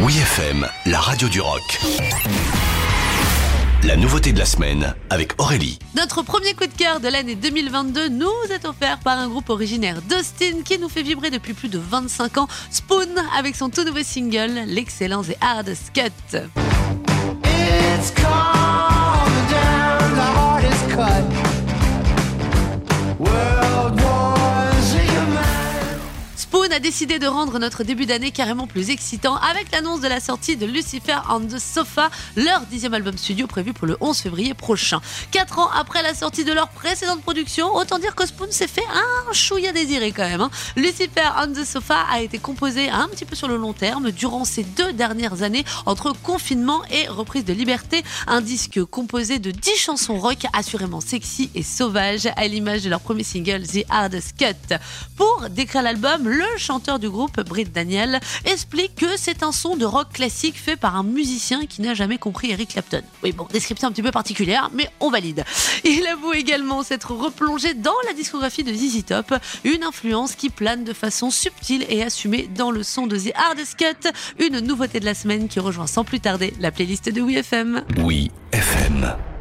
Oui FM, la radio du rock. La nouveauté de la semaine avec Aurélie. Notre premier coup de cœur de l'année 2022 nous est offert par un groupe originaire d'Austin qui nous fait vibrer depuis plus de 25 ans. Spoon avec son tout nouveau single, l'excellent The Hardest Cut. It's Spoon a décidé de rendre notre début d'année carrément plus excitant avec l'annonce de la sortie de Lucifer on the Sofa, leur dixième album studio prévu pour le 11 février prochain. Quatre ans après la sortie de leur précédente production, autant dire que Spoon s'est fait un chouïa désiré quand même. hein. Lucifer on the Sofa a été composé un petit peu sur le long terme durant ces deux dernières années entre confinement et reprise de liberté. Un disque composé de 10 chansons rock assurément sexy et sauvages à l'image de leur premier single The Hardest Cut. Pour décrire l'album, chanteur du groupe, Britt Daniel, explique que c'est un son de rock classique fait par un musicien qui n'a jamais compris Eric Clapton. Oui, bon, description un petit peu particulière, mais on valide. Il avoue également s'être replongé dans la discographie de ZZ Top, une influence qui plane de façon subtile et assumée dans le son de The Hardest Cut, une nouveauté de la semaine qui rejoint sans plus tarder la playlist de WeFM. Oui FM.